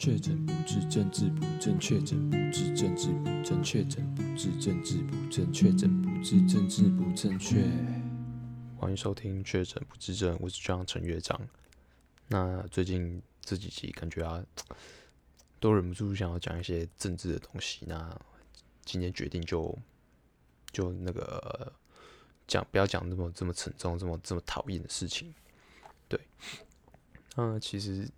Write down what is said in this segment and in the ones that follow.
确诊不治，政治不正确；确诊不治，政治不正确；确诊不治，政治不正确；确诊不治，政治不正确。欢迎收听《确诊不治症》，我是张陈乐章。那最近这几集感觉啊，都忍不住想要讲一些政治的东西。那今天决定就就那个讲，不要讲那么这么沉重、这么这么讨厌的事情。对，那其实。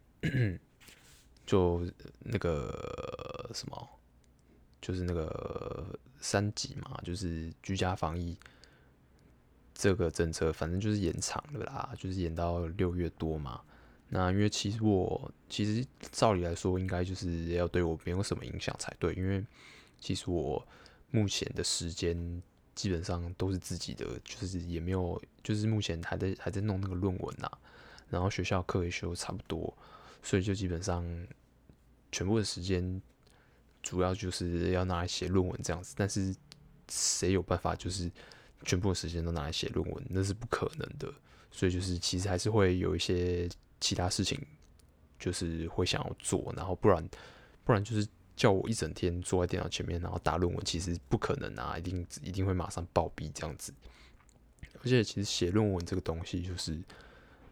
就那个什么，就是那个三级嘛，就是居家防疫这个政策，反正就是延长了啦，就是延到六月多嘛。那因为其实我其实照理来说，应该就是要对我没有什么影响才对，因为其实我目前的时间基本上都是自己的，就是也没有，就是目前还在还在弄那个论文呐，然后学校课也修差不多，所以就基本上。全部的时间主要就是要拿来写论文这样子，但是谁有办法就是全部的时间都拿来写论文？那是不可能的。所以就是其实还是会有一些其他事情，就是会想要做，然后不然不然就是叫我一整天坐在电脑前面，然后打论文，其实不可能啊，一定一定会马上暴毙这样子。而且其实写论文这个东西，就是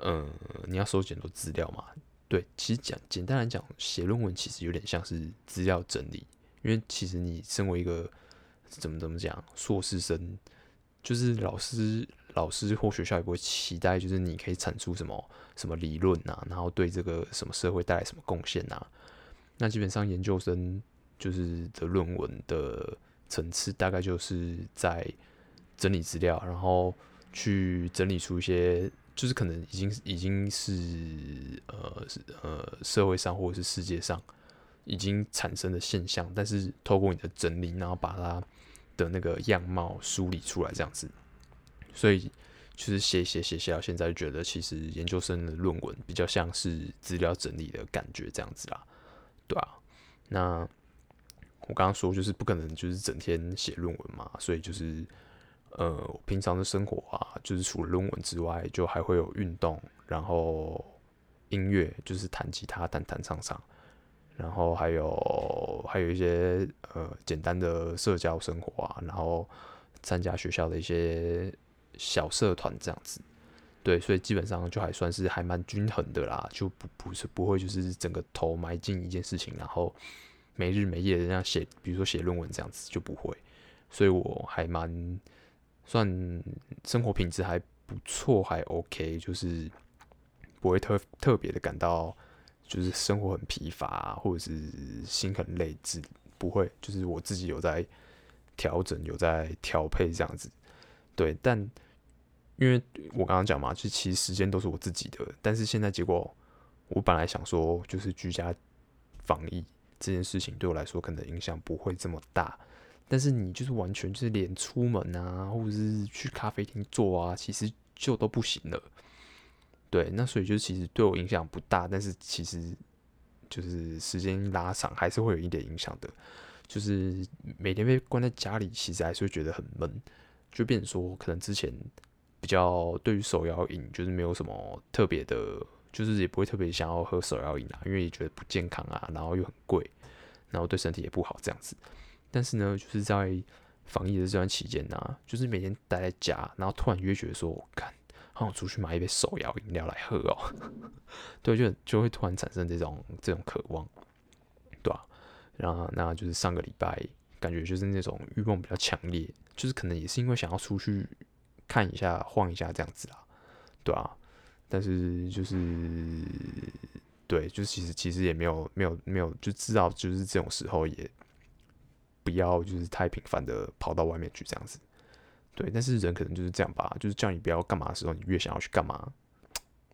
嗯，你要收集很多资料嘛。对，其实讲简单来讲，写论文其实有点像是资料整理，因为其实你身为一个怎么怎么讲硕士生，就是老师老师或学校也不会期待，就是你可以产出什么什么理论啊，然后对这个什么社会带来什么贡献呐。那基本上研究生就是的论文的层次，大概就是在整理资料，然后去整理出一些。就是可能已经已经是呃是呃社会上或者是世界上已经产生的现象，但是透过你的整理，然后把它的那个样貌梳理出来这样子，所以就是写写写写到现在，觉得其实研究生的论文比较像是资料整理的感觉这样子啦，对啊，那我刚刚说就是不可能就是整天写论文嘛，所以就是。呃，平常的生活啊，就是除了论文之外，就还会有运动，然后音乐，就是弹吉他、弹弹唱唱，然后还有还有一些呃简单的社交生活啊，然后参加学校的一些小社团这样子。对，所以基本上就还算是还蛮均衡的啦，就不不是不会就是整个头埋进一件事情，然后没日没夜的这样写，比如说写论文这样子就不会。所以我还蛮。算生活品质还不错，还 OK，就是不会特特别的感到就是生活很疲乏，或者是心很累，只不会，就是我自己有在调整，有在调配这样子。对，但因为我刚刚讲嘛，就其实时间都是我自己的，但是现在结果，我本来想说，就是居家防疫这件事情对我来说可能影响不会这么大。但是你就是完全就是连出门啊，或者是去咖啡厅坐啊，其实就都不行了。对，那所以就其实对我影响不大，但是其实就是时间拉长还是会有一点影响的。就是每天被关在家里，其实还是会觉得很闷，就变成说可能之前比较对于手摇饮就是没有什么特别的，就是也不会特别想要喝手摇饮啊，因为也觉得不健康啊，然后又很贵，然后对身体也不好这样子。但是呢，就是在防疫的这段期间呢、就是每天待在家，然后突然就觉得说，我看，好想出去买一杯手摇饮料来喝哦。对，就就会突然产生这种这种渴望，对吧、啊？然后那就是上个礼拜，感觉就是那种欲望比较强烈，就是可能也是因为想要出去看一下、晃一下这样子啦，对啊。但是就是对，就是其实其实也没有没有没有就知道，就是这种时候也。要就是太频繁的跑到外面去这样子，对。但是人可能就是这样吧，就是叫你不要干嘛的时候，你越想要去干嘛，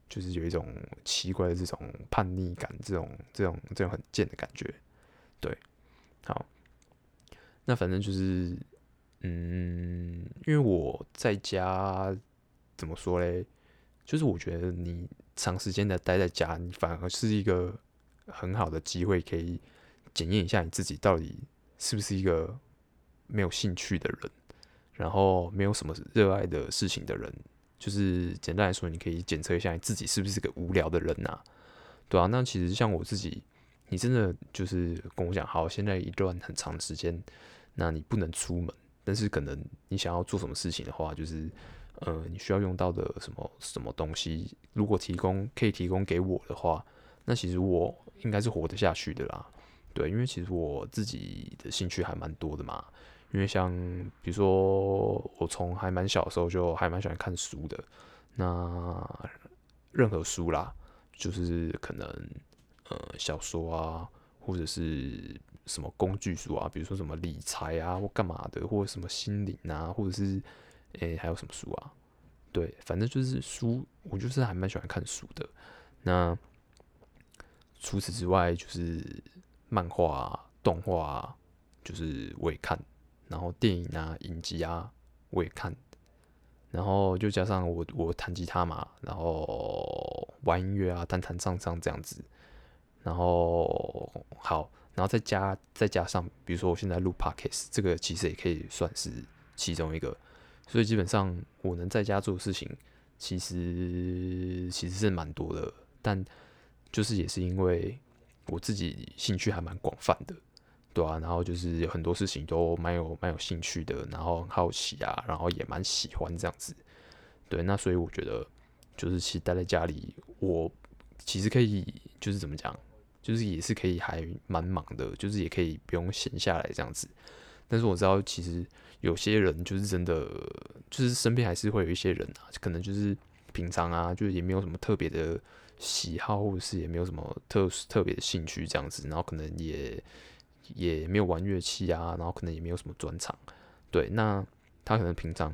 就是有一种奇怪的这种叛逆感，这种这种这种很贱的感觉，对。好，那反正就是，嗯，因为我在家怎么说嘞？就是我觉得你长时间的待在家，你反而是一个很好的机会，可以检验一下你自己到底。是不是一个没有兴趣的人，然后没有什么热爱的事情的人？就是简单来说，你可以检测一下你自己是不是个无聊的人呐、对啊，那其实像我自己，你真的就是跟我讲，好，现在一段很长的时间，那你不能出门，但是可能你想要做什么事情的话，就是呃，你需要用到的什么什么东西，如果提供可以提供给我的话，那其实我应该是活得下去的啦。对，因为其实我自己的兴趣还蛮多的嘛，因为像比如说我从还蛮小的时候就还蛮喜欢看书的，那任何书啦，就是可能。呃，小说啊，或者是什么工具书啊，比如说什么理财啊，或干嘛的，或什么心灵啊，或者是诶、还有什么书啊？对，反正就是书，我就是还蛮喜欢看书的。那除此之外，就是漫画啊、动画啊，就是我也看。然后电影啊、影集啊，我也看。然后就加上我我弹吉他嘛，然后玩音乐啊，弹弹唱唱这样子。然后好，然后再加再加上，比如说我现在录 Podcast，这个其实也可以算是其中一个。所以基本上我能在家做的事情，其实其实是蛮多的。但就是也是因为我自己兴趣还蛮广泛的，对啊，然后就是很多事情都蛮有蛮有兴趣的，然后很好奇啊，然后也蛮喜欢这样子。对，那所以我觉得就是其实待在家里，我其实可以就是怎么讲？就是也是可以还蛮忙的，就是也可以不用闲下来这样子。但是我知道，其实有些人就是真的，就是身边还是会有一些人啊，可能就是平常啊，就是也没有什么特别的喜好，或者是也没有什么特特别的兴趣这样子，然后可能也也没有玩乐器啊，然后可能也没有什么专长。对，那他可能平常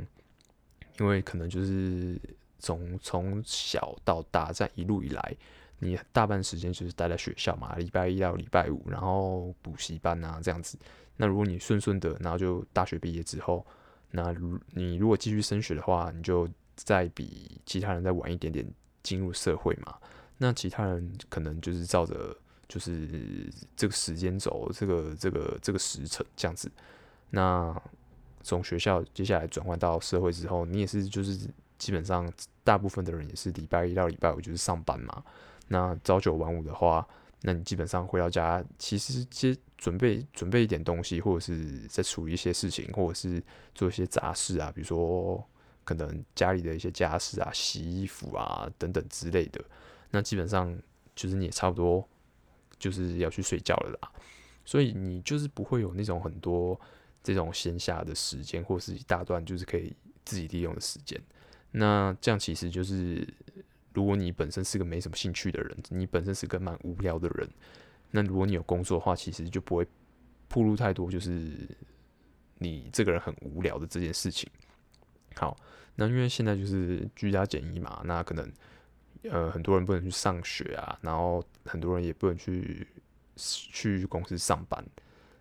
因为可能就是从从小到大这样一路以来。你大半时间就是待在学校嘛，礼拜一到礼拜五，然后补习班啊这样子。那如果你顺顺的，然后就大学毕业之后，那如你如果继续升学的话，你就再比其他人再晚一点点进入社会嘛。那其他人可能就是照着就是这个时间轴，这个这个这个时辰这样子。那从学校接下来转换到社会之后，你也是就是基本上大部分的人也是礼拜一到礼拜五就是上班嘛。那朝九晚五的话，那你基本上回到家，其实接准备准备一点东西，或者是在处理一些事情，或者是做一些杂事啊，比如说可能家里的一些家事啊、洗衣服啊等等之类的。那基本上就是你也差不多就是要去睡觉了啦，所以你就是不会有那种很多这种闲暇的时间，或是一大段就是可以自己利用的时间。那这样其实就是。如果你本身是个没什么兴趣的人，你本身是个蛮无聊的人，那如果你有工作的话，其实就不会暴露太多，就是你这个人很无聊的这件事情。好，那因为现在就是居家检疫嘛，那可能呃很多人不能去上学啊，然后很多人也不能去去公司上班，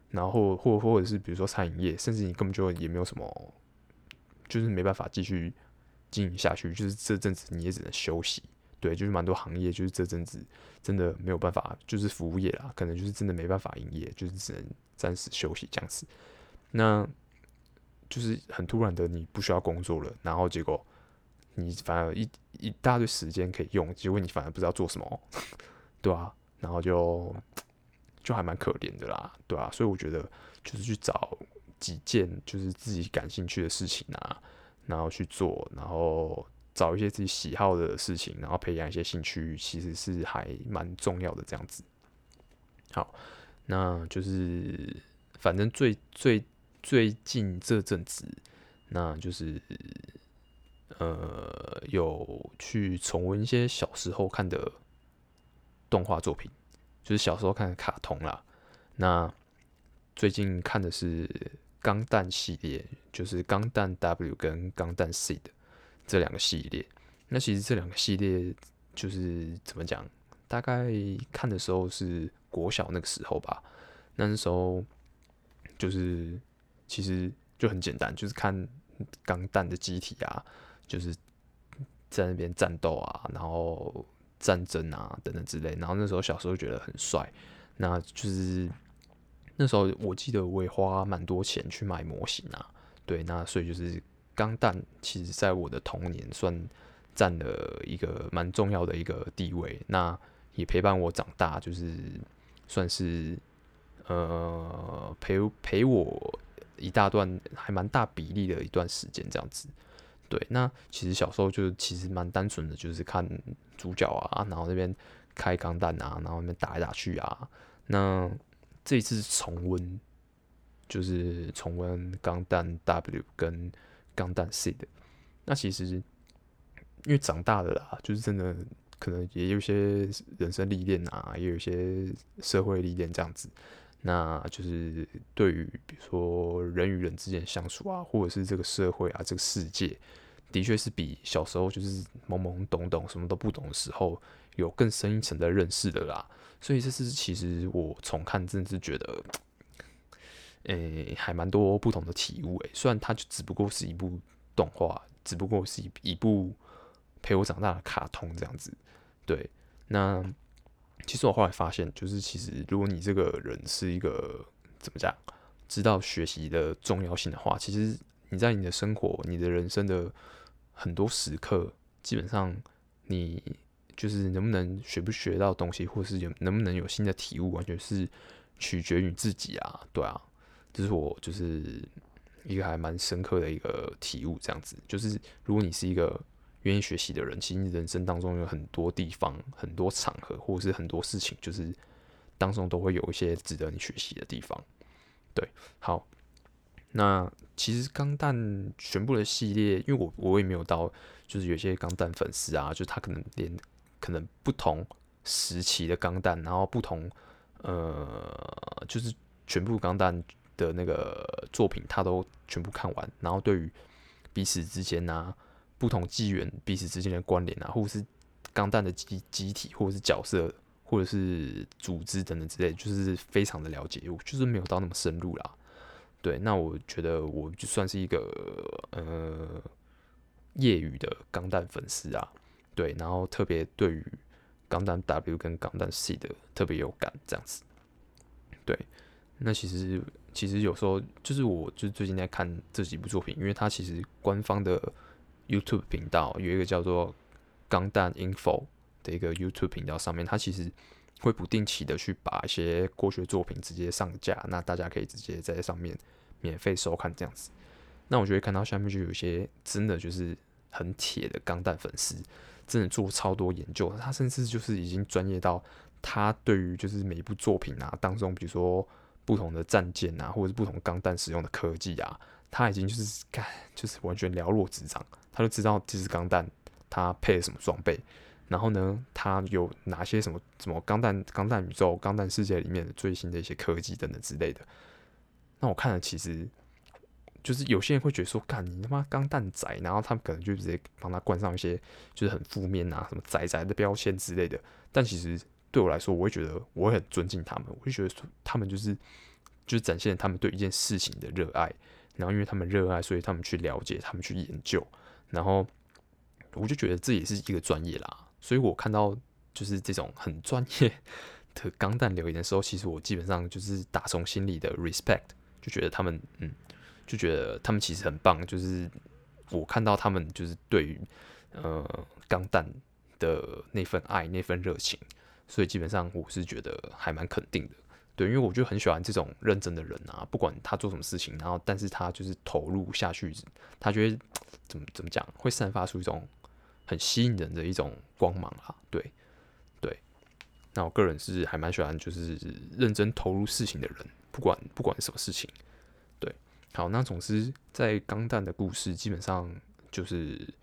然后或或者是比如说餐饮业，甚至你根本就也没有什么，就是没办法继续。经营下去，就是这阵子你也只能休息，对，就是蛮多行业就是这阵子真的没有办法，就是服务业啦，可能就是真的没办法营业，就是只能暂时休息这样子。那就是很突然的，你不需要工作了，然后结果你反而一一大堆时间可以用，结果你反而不知道做什么，对啊，然后就就还蛮可怜的啦，对啊，所以我觉得就是去找几件就是自己感兴趣的事情啊。然后去做，然后找一些自己喜好的事情，然后培养一些兴趣，其实是还蛮重要的。这样子，好，那就是反正最最最近这阵子，那就是呃，有去重温一些小时候看的动画作品，就是小时候看的卡通啦。那最近看的是。钢弹系列就是钢弹 W 跟钢弹 C 的这两个系列。那其实这两个系列就是怎么讲？大概看的时候是国小那个时候吧。那时候就是其实就很简单，就是看钢弹的机体啊，就是在那边战斗啊，然后战争啊等等之类。然后那时候小时候觉得很帅，那就是。那时候我记得我也花蛮多钱去买模型啊，对，那所以就是钢弹，其实在我的童年算占了一个蛮重要的一个地位，那也陪伴我长大，就是算是呃陪陪我一大段还蛮大比例的一段时间这样子。对，那其实小时候就其实蛮单纯的，就是看主角啊，然后那边开钢弹啊，然后那边打来打去啊。那这一次重温，就是重温钢弹 W 跟钢弹 C 的。那其实因为长大了啦，就是真的可能也有些人生历练啊，也有一些社会历练这样子。那就是对于比如说人与人之间相处啊，或者是这个社会啊，这个世界，的确是比小时候就是懵懵懂懂什么都不懂的时候有更深一层的认识的啦。所以这是其实我重看真的是觉得，诶、还蛮多不同的体悟诶。虽然它就只不过是一部动画，只不过是一一部陪我长大的卡通这样子。对，那其实我后来发现，就是其实如果你这个人是一个怎么讲，知道学习的重要性的话，其实你在你的生活、你的人生的很多时刻，基本上你。就是能不能学不学到东西，或是有能不能有新的体悟，完全是取决于自己啊，对啊，这是我就是一个还蛮深刻的一个体悟，这样子。就是如果你是一个愿意学习的人，其实你人生当中有很多地方、很多场合，或者是很多事情，就是当中都会有一些值得你学习的地方。对，好，那其实钢弹全部的系列，因为我我也没有到，就是有些钢弹粉丝啊，就是他可能连。可能不同时期的钢弹，然后不同呃，就是全部钢弹的那个作品，他都全部看完。然后对于彼此之间啊，不同纪元彼此之间的关联啊，或者是钢弹的机机体，或者是角色，或者是组织等等之类，就是非常的了解。我就是没有到那么深入啦。对，那我觉得我就算是一个呃业余的钢弹粉丝啊。对，然后特别对于钢弹 W 跟钢弹 C 的特别有感，这样子。对，那其实其实有时候就是我就最近在看这几部作品，因为它其实官方的 YouTube 频道有一个叫做钢弹 Info 的一个 YouTube 频道，上面它其实会不定期的去把一些过去的作品直接上架，那大家可以直接在上面免费收看这样子。那我就会看到下面就有一些真的就是很铁的钢弹粉丝。真的做超多研究，他甚至就是已经专业到他对于就是每一部作品啊当中，比如说不同的战舰啊，或者是不同钢弹使用的科技啊，他已经就是干就是完全了若指掌，他就知道这支钢弹它配了什么装备，然后呢，他有哪些什么什么钢弹钢弹宇宙、钢弹世界里面的最新的一些科技等等之类的。那我看了其实。就是有些人会觉得说，干你他妈钢弹仔，然后他们可能就直接帮他冠上一些就是很负面啊，什么仔仔的标签之类的。但其实对我来说，我会觉得我很尊敬他们，我会觉得说他们就是就是展现他们对一件事情的热爱，然后因为他们热爱，所以他们去了解，他们去研究，然后我就觉得这也是一个专业啦。所以我看到就是这种很专业的钢弹留言的时候，其实我基本上就是打从心里的 respect，就觉得他们嗯。就觉得他们其实很棒，就是我看到他们就是对于呃钢弹的那份爱、那份热情，所以基本上我是觉得还蛮肯定的。对，因为我就很喜欢这种认真的人啊，不管他做什么事情，然后但是他就是投入下去，他觉得怎么怎么讲，会散发出一种很吸引人的一种光芒啊。对对，那我个人是还蛮喜欢就是认真投入事情的人，不管不管什么事情。对好，那总之，在钢弹的故事基本上就是，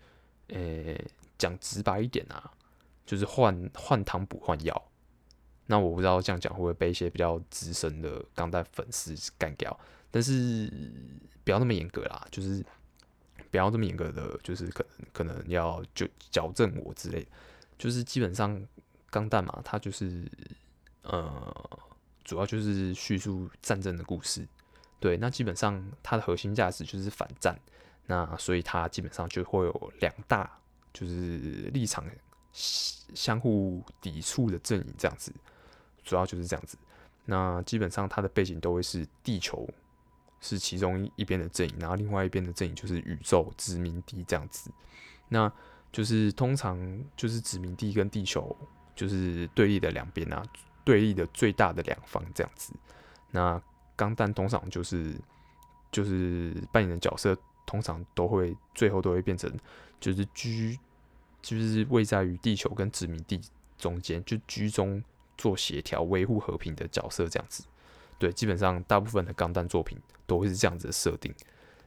呃、讲直白一点啊，就是换换汤不换药。那我不知道这样讲会不会被一些比较资深的钢弹粉丝干掉，但是不要那么严格啦，就是不要这么严格的，就是可能可能要就矫正我之类的。就是基本上钢弹嘛，它就是呃，主要就是叙述战争的故事。对，那基本上它的核心价值就是反战，那所以它基本上就会有两大就是立场相互抵触的阵营这样子，主要就是这样子。那基本上它的背景都会是地球是其中一边的阵营，然后另外一边的阵营就是宇宙殖民地这样子。那就是通常就是殖民地跟地球就是对立的两边啊。对立的最大的两方这样子。那钢弹通常就是就是扮演的角色，通常都会最后都会变成就是居就是位在于地球跟殖民地中间，就居中做协调、维护和平的角色这样子。对，基本上大部分的钢弹作品都会是这样子的设定，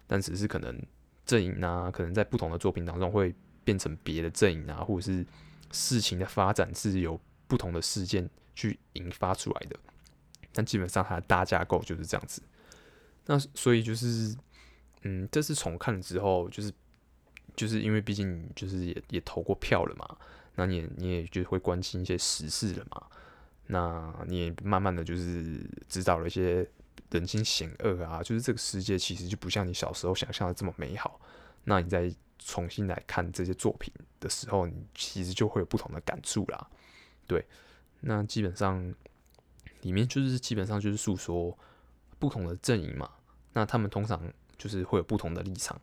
但只是可能阵营啊，可能在不同的作品当中会变成别的阵营啊，或者是事情的发展是由不同的事件去引发出来的。但基本上它的大架构就是这样子。那所以就是，嗯，这次重看了之后，就是就是因为毕竟就是也也投过票了嘛，那你也你也就会关心一些时事了嘛。那你也慢慢的就是知道了一些人心险恶啊，就是这个世界其实就不像你小时候想象的这么美好。那你再重新来看这些作品的时候，你其实就会有不同的感触啦。对，那基本上里面就是基本上就是诉说不同的阵营嘛。那他们通常就是会有不同的立场。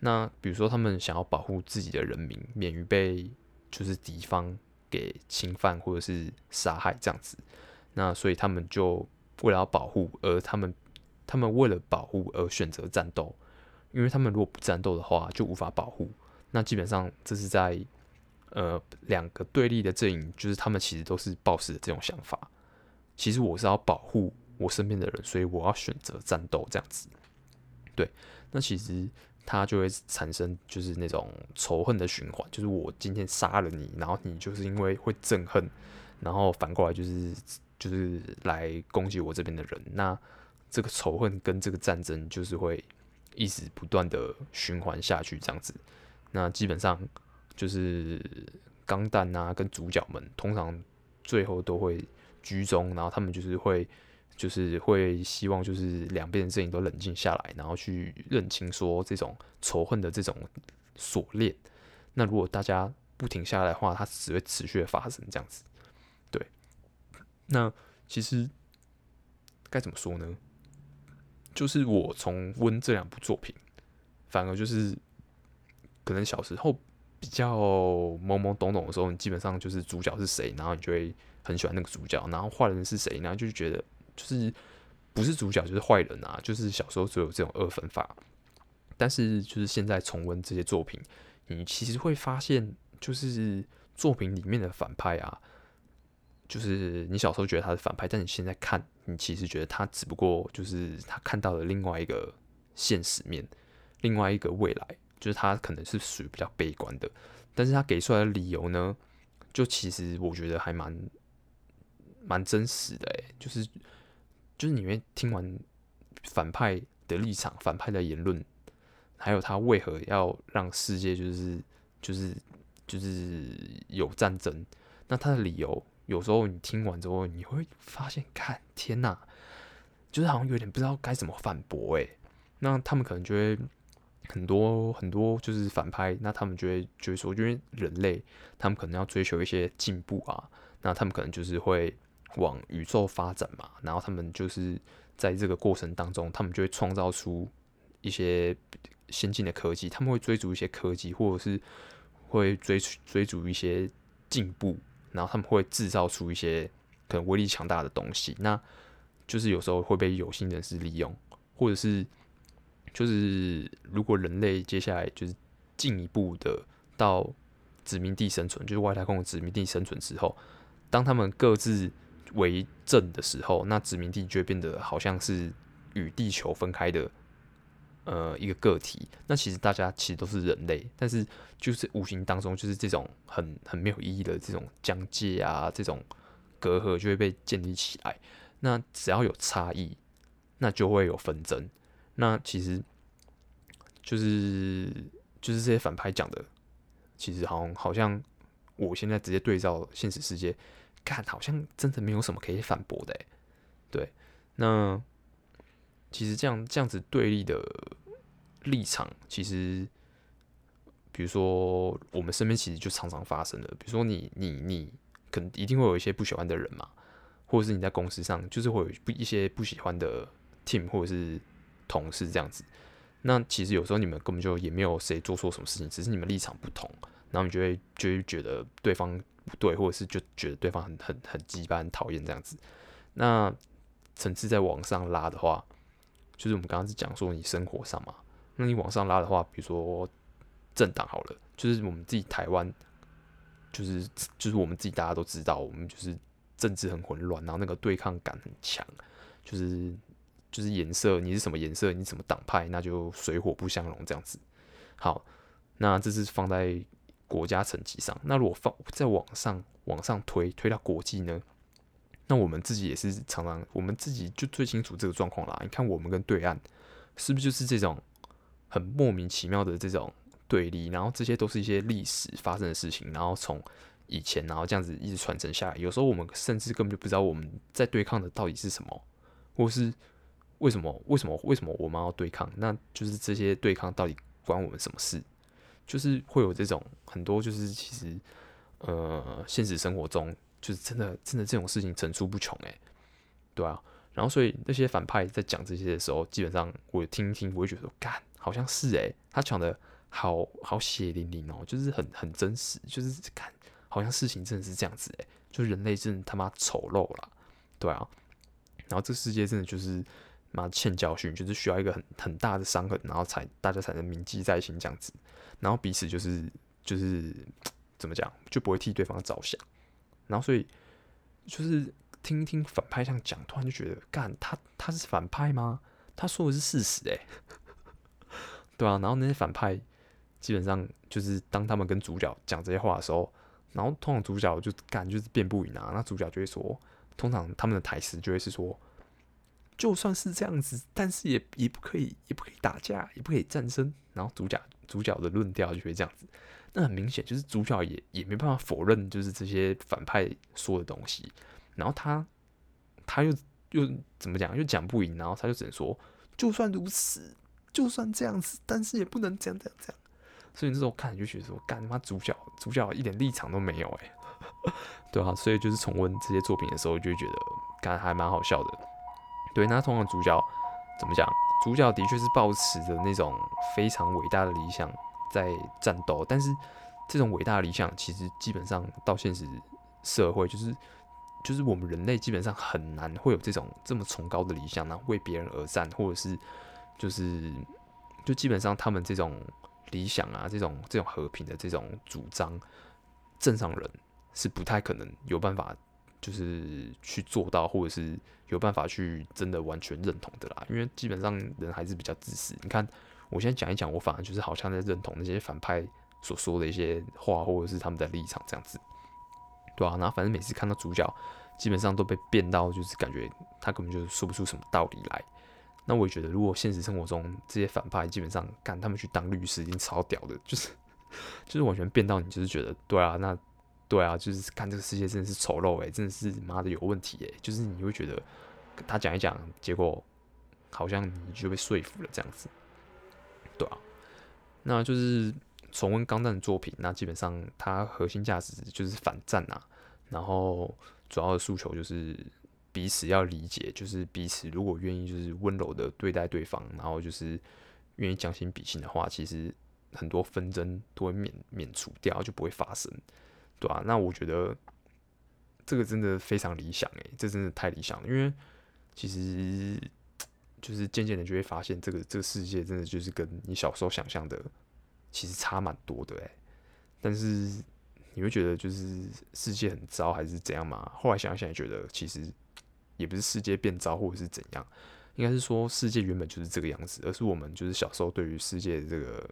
那比如说他们想要保护自己的人民，免于被就是敌方。给侵犯或者是杀害这样子，那所以他们就为了要保护，而他们他们为了保护而选择战斗，因为他们如果不战斗的话就无法保护。那基本上这是在呃两个对立的阵营，就是他们其实都是抱持的这种想法。其实我是要保护我身边的人，所以我要选择战斗这样子。对，那其实。他就会产生就是那种仇恨的循环，就是我今天杀了你，然后你就是因为会憎恨，然后反过来就是就是来攻击我这边的人，那这个仇恨跟这个战争就是会一直不断的循环下去，这样子。那基本上就是钢弹啊，跟主角们通常最后都会居中，然后他们就是会。就是会希望，就是两边的阵营都冷静下来，然后去认清说这种仇恨的这种锁链。那如果大家不停下来的话，它只会持续的发生这样子。对，那其实该怎么说呢？就是我重温这两部作品，反而就是可能小时候比较懵懵懂懂的时候，你基本上就是主角是谁，然后你就会很喜欢那个主角，然后坏人是谁，然后就觉得。就是不是主角就是坏人啊，就是小时候只有这种二分法。但是就是现在重温这些作品，你其实会发现，就是作品里面的反派啊，就是你小时候觉得他是反派，但你现在看，你其实觉得他只不过就是他看到了另外一个现实面，另外一个未来，就是他可能是属于比较悲观的，但是他给出来的理由呢，就其实我觉得还蛮蛮真实的诶、就是。就是你会听完反派的立场、反派的言论，还有他为何要让世界就是就是就是有战争，那他的理由有时候你听完之后，你会发现，看天哪，就是好像有点不知道该怎么反驳诶。那他们可能就会很多很多就是反派，那他们就会就会说，因为人类他们可能要追求一些进步啊，那他们可能就是会。往宇宙发展嘛，然后他们就是在这个过程当中，他们就会创造出一些先进的科技，他们会追逐一些科技，或者是会追追逐一些进步，然后他们会制造出一些可能威力强大的东西，那就是有时候会被有心人士利用，或者是就是如果人类接下来就是进一步的到殖民地生存，就是外太空的殖民地生存之后，当他们各自为政的时候，那殖民地就会变得好像是与地球分开的，呃，一个个体。那其实大家其实都是人类，但是就是无形当中就是这种很很没有意义的这种疆界啊，这种隔阂就会被建立起来。那只要有差异，那就会有纷争。那其实就是就是这些反派讲的，其实好像好像我现在直接对照现实世界。看，好像真的没有什么可以反驳的，对。那其实这样这样子对立的立场，其实比如说我们身边其实就常常发生的。比如说你你你，可能一定会有一些不喜欢的人嘛，或者是你在公司上就是会有不一些不喜欢的 team 或者是同事这样子。那其实有时候你们根本就也没有谁做错什么事情，只是你们立场不同。然后你就会就会觉得对方不对，或者是就觉得对方很很很鸡巴、很讨厌这样子。那层次再往上拉的话，就是我们刚刚是讲说你生活上嘛，那你往上拉的话，比如说政党好了，就是我们自己台湾，就是就是我们自己大家都知道，我们就是政治很混乱，然后那个对抗感很强，就是就是颜色，你是什么颜色，你什么党派，那就水火不相容这样子。好，那这是放在国家层级上，那如果放再往上往上推，推到国际呢？那我们自己也是常常，我们自己就最清楚这个状况啦。你看我们跟对岸是不是就是这种很莫名其妙的这种对立？然后这些都是一些历史发生的事情，然后从以前然后这样子一直传承下来。有时候我们甚至根本就不知道我们在对抗的到底是什么，或是为什么？为什么？为什么我们要对抗？那就是这些对抗到底关我们什么事？就是会有这种很多，就是其实呃，现实生活中。就是真的，真的这种事情层出不穷哎，对啊，然后所以那些反派在讲这些的时候，基本上我听一听，我会觉得，干，好像是哎，他讲的好好血淋淋哦，就是很很真实，就是看好像事情真的是这样子哎，就人类真的他妈丑陋了，对啊，然后这世界真的就是妈欠教训，就是需要一个很很大的伤痕，然后才大家才能铭记在心这样子，然后彼此就是就是 怎么讲，就不会替对方着想。然后，所以就是听一听反派这样讲，突然就觉得，干他他是反派吗？他说的是事实，诶，对啊。然后那些反派基本上就是当他们跟主角讲这些话的时候，然后通常主角就干就是辩不赢啊。那主角就会说，通常他们的台词就会是说，就算是这样子，但是也也不可以，也不可以打架，也不可以战争。然后主角主角的论调就会这样子。那很明显就是主角也也没办法否认，就是这些反派说的东西。然后他他又又怎么讲？又讲不赢，然后他就只能说，就算如此，就算这样子，但是也不能这样这样这样。所以那时候看就觉得说，干他妈主角主角一点立场都没有哎，对啊。所以就是重温这些作品的时候，就会觉得干还蛮好笑的。对，那通常主角怎么讲？主角的确是抱持着那种非常伟大的理想。在战斗，但是这种伟大的理想，其实基本上到现实社会，就是就是我们人类基本上很难会有这种这么崇高的理想，然后为别人而战，或者是就是就基本上他们这种理想啊，这种这种和平的这种主张，正常人是不太可能有办法就是去做到，或者是有办法去真的完全认同的啦，因为基本上人还是比较自私，你看。我现在讲一讲，我反而就是好像在认同那些反派所说的一些话，或者是他们的立场这样子，对啊，然后反正每次看到主角，基本上都被变到，就是感觉他根本就是说不出什么道理来。那我也觉得，如果现实生活中这些反派基本上干他们去当律师，已经超屌的，就是 就是完全变到你，就是觉得对啊，那对啊，就是看这个世界真的是丑陋诶，真的是妈的有问题诶，就是你会觉得他讲一讲，结果好像你就被说服了这样子。对啊，那就是重温钢弹的作品，那基本上它核心价值就是反战啊，然后主要的诉求就是彼此要理解，就是彼此如果愿意就是温柔的对待对方，然后就是愿意将心比心的话，其实很多纷争都会免免除掉，就不会发生，对啊，那我觉得这个真的非常理想诶，这真的太理想了，因为其实。就是渐渐的就会发现，这个这个世界真的就是跟你小时候想象的其实差蛮多的哎。但是你会觉得就是世界很糟还是怎样吗？后来想想也觉得其实也不是世界变糟或者是怎样，应该是说世界原本就是这个样子，而是我们就是小时候对于世界的这个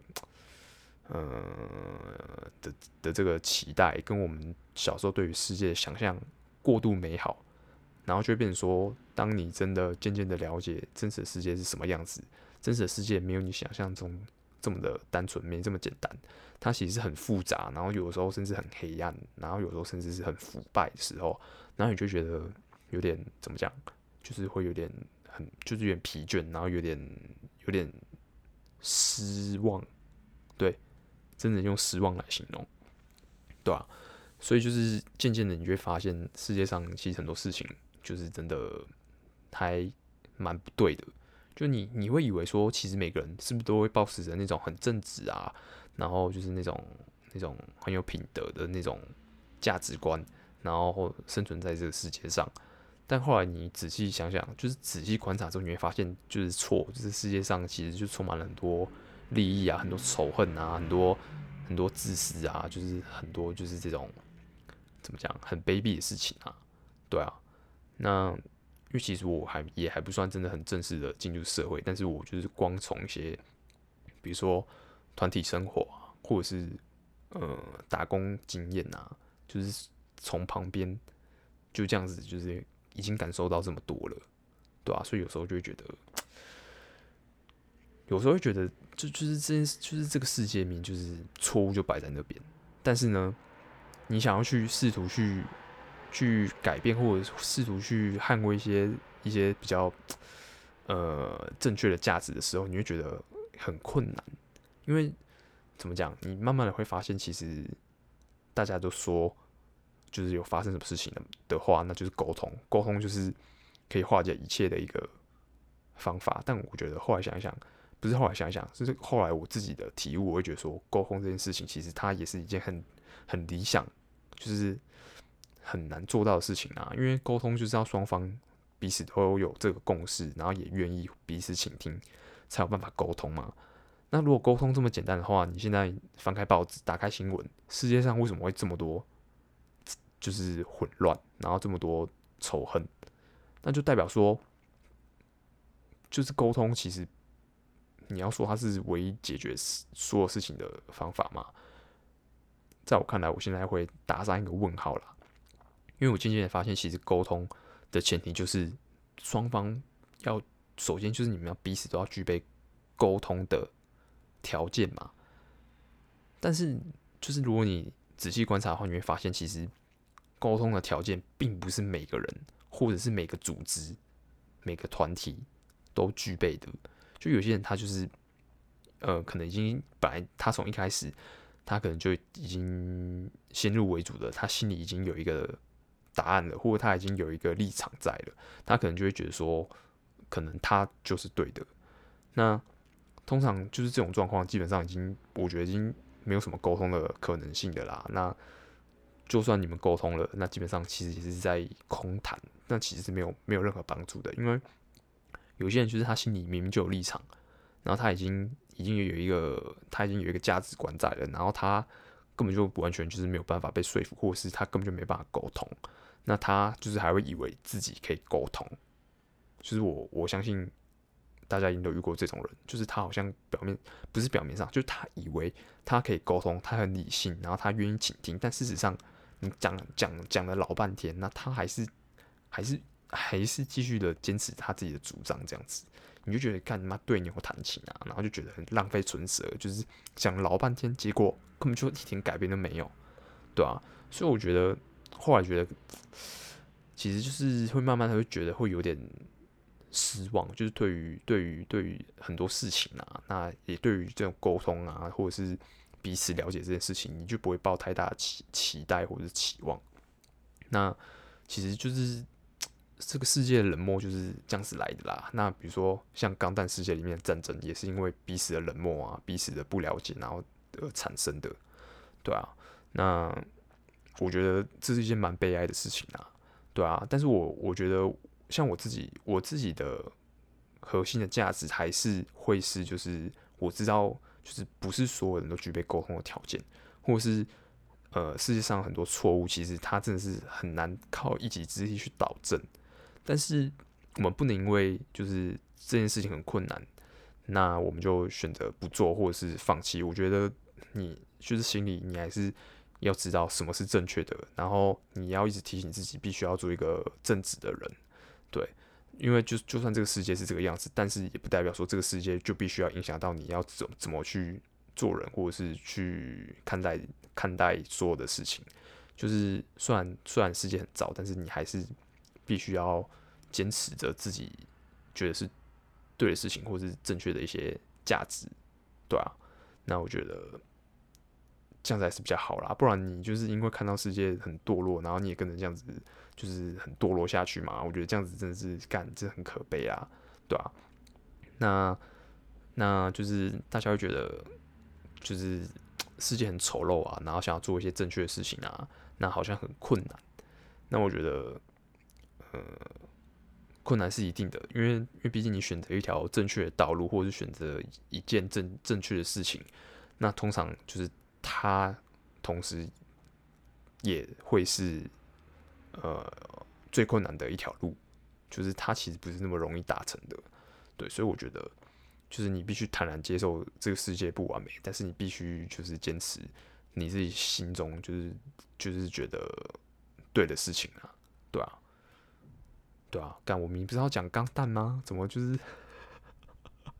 呃的的这个期待，跟我们小时候对于世界的想象过度美好。然后就变成说，当你真的渐渐的了解真实的世界是什么样子，真实的世界没有你想象中这么的单纯，没这么简单，它其实是很复杂，然后有的时候甚至很黑暗，然后有时候甚至是很腐败的时候，然后你就觉得有点怎么讲，就是会有点很，就是有点疲倦，然后有点有点失望，对，真的用失望来形容，对啊，所以就是渐渐的你就会发现世界上其实很多事情。就是真的还蛮不对的，就你你会以为说，其实每个人是不是都会保持着那种很正直啊，然后就是那种那种很有品德的那种价值观，然后生存在这个世界上。但后来你仔细想想，就是仔细观察之后，你会发现就是错，就是世界上其实就充满了很多利益啊，很多仇恨啊，很多很多自私啊，就是很多就是这种怎么讲，很卑鄙的事情啊，对啊。那因为其实我还也还不算真的很正式的进入社会，但是我就是光从一些，比如说团体生活，或者是呃打工经验啊，就是从旁边就这样子就是。已经感受到这么多了，对啊，所以有时候就会觉得，有时候会觉得，就就是这件事，就是这个世界面，就是错误就摆在那边。但是呢，你想要去试图去去改变，或者试图去捍卫一些一些比较呃正确的价值的时候，你会觉得很困难，因为怎么讲？你慢慢的会发现，其实大家都说。就是有发生什么事情的的话，那就是沟通。沟通就是可以化解一切的一个方法。但我觉得后来想一想，不是后来想一想，是后来我自己的体悟，我会觉得说，沟通这件事情其实它也是一件很很理想，就是很难做到的事情啊。因为沟通就是要双方彼此都有这个共识，然后也愿意彼此倾听，才有办法沟通嘛。那如果沟通这么简单的话，你现在翻开报纸，打开新闻，世界上为什么会这么多？就是混乱，然后这么多仇恨，那就代表说，就是沟通。其实你要说它是唯一解决所有事情的方法吗？在我看来，我现在会打上一个问号啦。因为我渐渐的发现，其实沟通的前提就是双方要首先就是你们要彼此都要具备沟通的条件嘛。但是，就是如果你仔细观察的话，你会发现其实。沟通的条件并不是每个人或者是每个组织、每个团体都具备的。就有些人他就是，呃，可能已经本来他从一开始他可能就已经先入为主的，他心里已经有一个答案了，或者他已经有一个立场在了，他可能就会觉得说，可能他就是对的。那通常就是这种状况，基本上已经我觉得已经没有什么沟通的可能性的啦。那就算你们沟通了，那基本上其实也是在空谈，那其实是没有没有任何帮助的。因为有些人就是他心里明明就有立场，然后他已经已经有一个他已经有一个价值观在了，然后他根本就完全就是没有办法被说服，或者是他根本就没办法沟通，那他就是还会以为自己可以沟通。就是我我相信大家已经都遇过这种人，就是他好像表面不是表面上，就是他以为他可以沟通，他很理性，然后他愿意倾听，但事实上。你讲讲讲了老半天，那他还是还是还是继续的坚持他自己的主张，这样子，你就觉得干嘛对牛弹琴啊，然后就觉得很浪费唇舌，就是讲老半天，结果根本就一点改变都没有，对啊，所以我觉得后来觉得，其实就是会慢慢的会觉得会有点失望，就是对于对于对于很多事情啊，那也对于这种沟通啊，或者是。彼此了解这件事情，你就不会抱太大的期期待或者是期望。那其实就是这个世界冷漠就是这样子来的啦。那比如说像钢弹世界里面的战争，也是因为彼此的冷漠啊，彼此的不了解，然后而产生的，对啊。那我觉得这是一件蛮悲哀的事情啊，对啊。但是我我觉得像我自己，我自己的核心的价值还是会是，就是我知道。就是不是所有人都具备沟通的条件，或是呃世界上很多错误，其实它真的是很难靠一己之力去导正。但是我们不能因为就是这件事情很困难，那我们就选择不做或者是放弃。我觉得你就是心里你还是要知道什么是正确的，然后你要一直提醒自己，必须要做一个正直的人，对。因为就就算这个世界是这个样子，但是也不代表说这个世界就必须要影响到你要怎怎么去做人，或者是去看待看待所有的事情。就是虽然虽然世界很糟，但是你还是必须要坚持着自己觉得是对的事情，或是正确的一些价值，对啊。那我觉得这样子还是比较好啦，不然你就是因为看到世界很堕落，然后你也跟着这样子。就是很堕落下去嘛，我觉得这样子真的是干，这很可悲啊，对啊。那那就是大家会觉得，就是世界很丑陋啊，然后想要做一些正确的事情啊，那好像很困难。那我觉得，呃，困难是一定的，因为因为毕竟你选择一条正确的道路，或者是选择一件正正确的事情，那通常就是它同时也会是呃最困难的一条路，就是它其实不是那么容易达成的。对，所以我觉得。就是你必须坦然接受这个世界不完美，但是你必须就是坚持你自己心中就是就是觉得对的事情啊，对啊，对啊，干我明不是要讲钢弹吗？怎么就是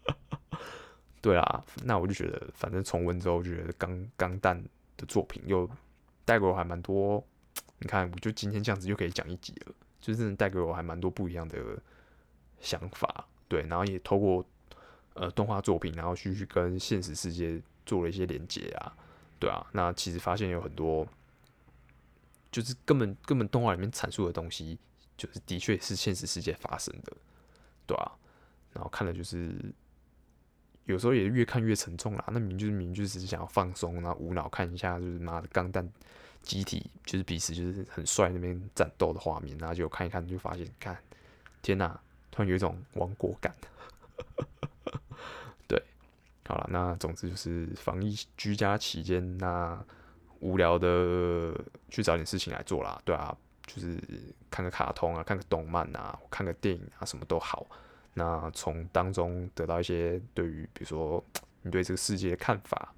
对啊？那我就觉得，反正重温之后，觉得钢钢弹的作品又带给我还蛮多。你看，我就今天这样子就可以讲一集了，就是带给我还蛮多不一样的想法，对，然后也透过。呃，动画作品，然后去去跟现实世界做了一些连接啊，对啊，那其实发现有很多，就是根本根本动画里面阐述的东西，就是的确是现实世界发生的，对啊，然后看了就是有时候也越看越沉重啦，那明明就是明明就是想要放松，然后无脑看一下，就是妈的钢弹机体就是彼此就是很帅那边战斗的画面，然后就看一看就发现，看天哪，突然有一种亡国感。对好了，那总之就是防疫居家期间，那无聊的去找点事情来做啦，对啊，就是看个卡通啊，看个动漫啊，看个电影啊，什么都好。那从当中得到一些对于，比如说你对这个世界的看法，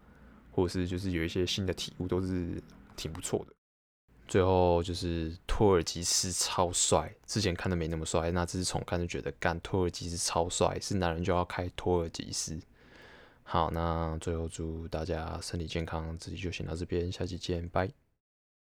或者是就是有一些新的体悟，都是挺不错的。最后就是托尔吉斯超帅，之前看的没那么帅，那这次重看就觉得干托尔吉斯超帅，是男人就要开托尔吉斯。好，那最后祝大家身体健康，自己就先到这边，下期见，拜。